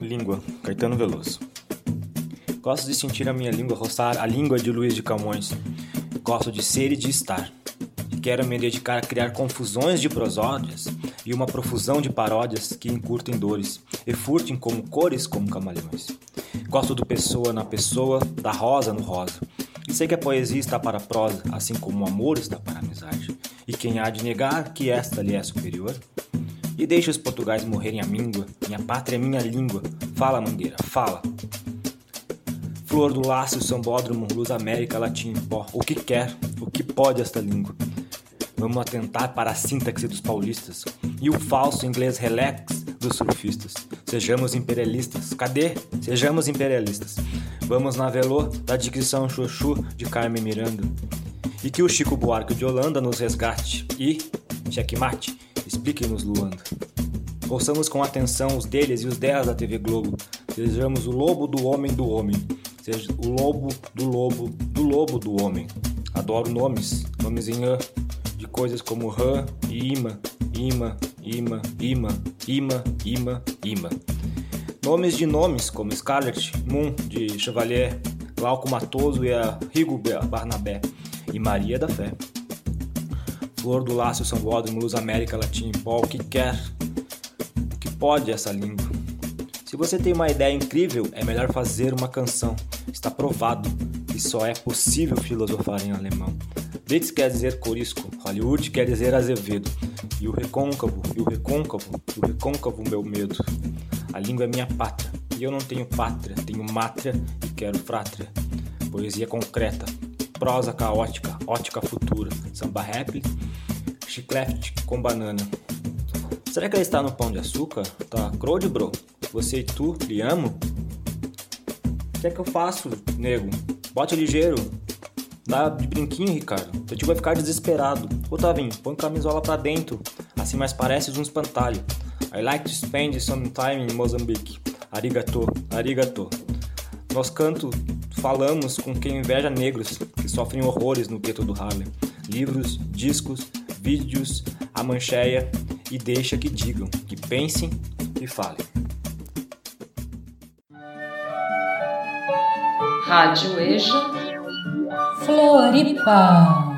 Língua, Caetano Veloso. Gosto de sentir a minha língua roçar a língua de Luiz de Camões. Gosto de ser e de estar. Quero me dedicar a criar confusões de prosódias e uma profusão de paródias que encurtem dores e furtem como cores como camaleões. Gosto do pessoa na pessoa, da rosa no rosa. Sei que a poesia está para a prosa, assim como o amor está para a amizade. E quem há de negar que esta lhe é superior? E deixa os portugais morrerem a míngua, minha pátria é minha língua. Fala, mangueira, fala. Flor do Lácio, Sambódromo, Luz América, Latim em pó. O que quer, o que pode esta língua? Vamos atentar para a sintaxe dos paulistas e o falso inglês relax dos surfistas. Sejamos imperialistas. Cadê? Sejamos imperialistas. Vamos na velô da dicção chuchu de Carmen Miranda. E que o Chico Buarque de Holanda nos resgate. E, checkmate, explique-nos Luanda. Ouçamos com atenção os deles e os delas da TV Globo. Sejamos o lobo do homem do homem. Seja o lobo do lobo do lobo do homem. Adoro nomes, nomes em an de coisas como Rã e Ima, Ima, Ima, Ima, Ima, Ima, Ima. Nomes de nomes como Scarlett, Moon de Chevalier, Glauco Matoso e a Rigo Barnabé e Maria da Fé. Flor do Lácio São Bódromo, Luz América, Latim, Pó, o que quer, o que pode essa língua. Se você tem uma ideia incrível, é melhor fazer uma canção. Está provado que só é possível filosofar em alemão. Blitz quer dizer corisco, Hollywood quer dizer azevedo. E o recôncavo, e o recôncavo, e o recôncavo meu medo. A língua é minha pátria, e eu não tenho pátria, tenho mátria e quero frátria. Poesia concreta, prosa caótica, ótica futura, samba rap, chiclete com banana. Será que ela está no pão de açúcar? Tá crowd, bro? Você e tu, lhe amo? O que é que eu faço, nego? Bote ligeiro, Dá de brinquinho, Ricardo. Teu tio vai ficar desesperado. Ô, Tavinho, põe camisola pra dentro. Assim mais pareces um espantalho. I like to spend some time in Mozambique. Arigato, arigato. Nós canto falamos com quem inveja negros que sofrem horrores no gueto do Harlem. Livros, discos, vídeos, a mancheia e deixa que digam, que pensem e falem. Rádio EJA Floripa.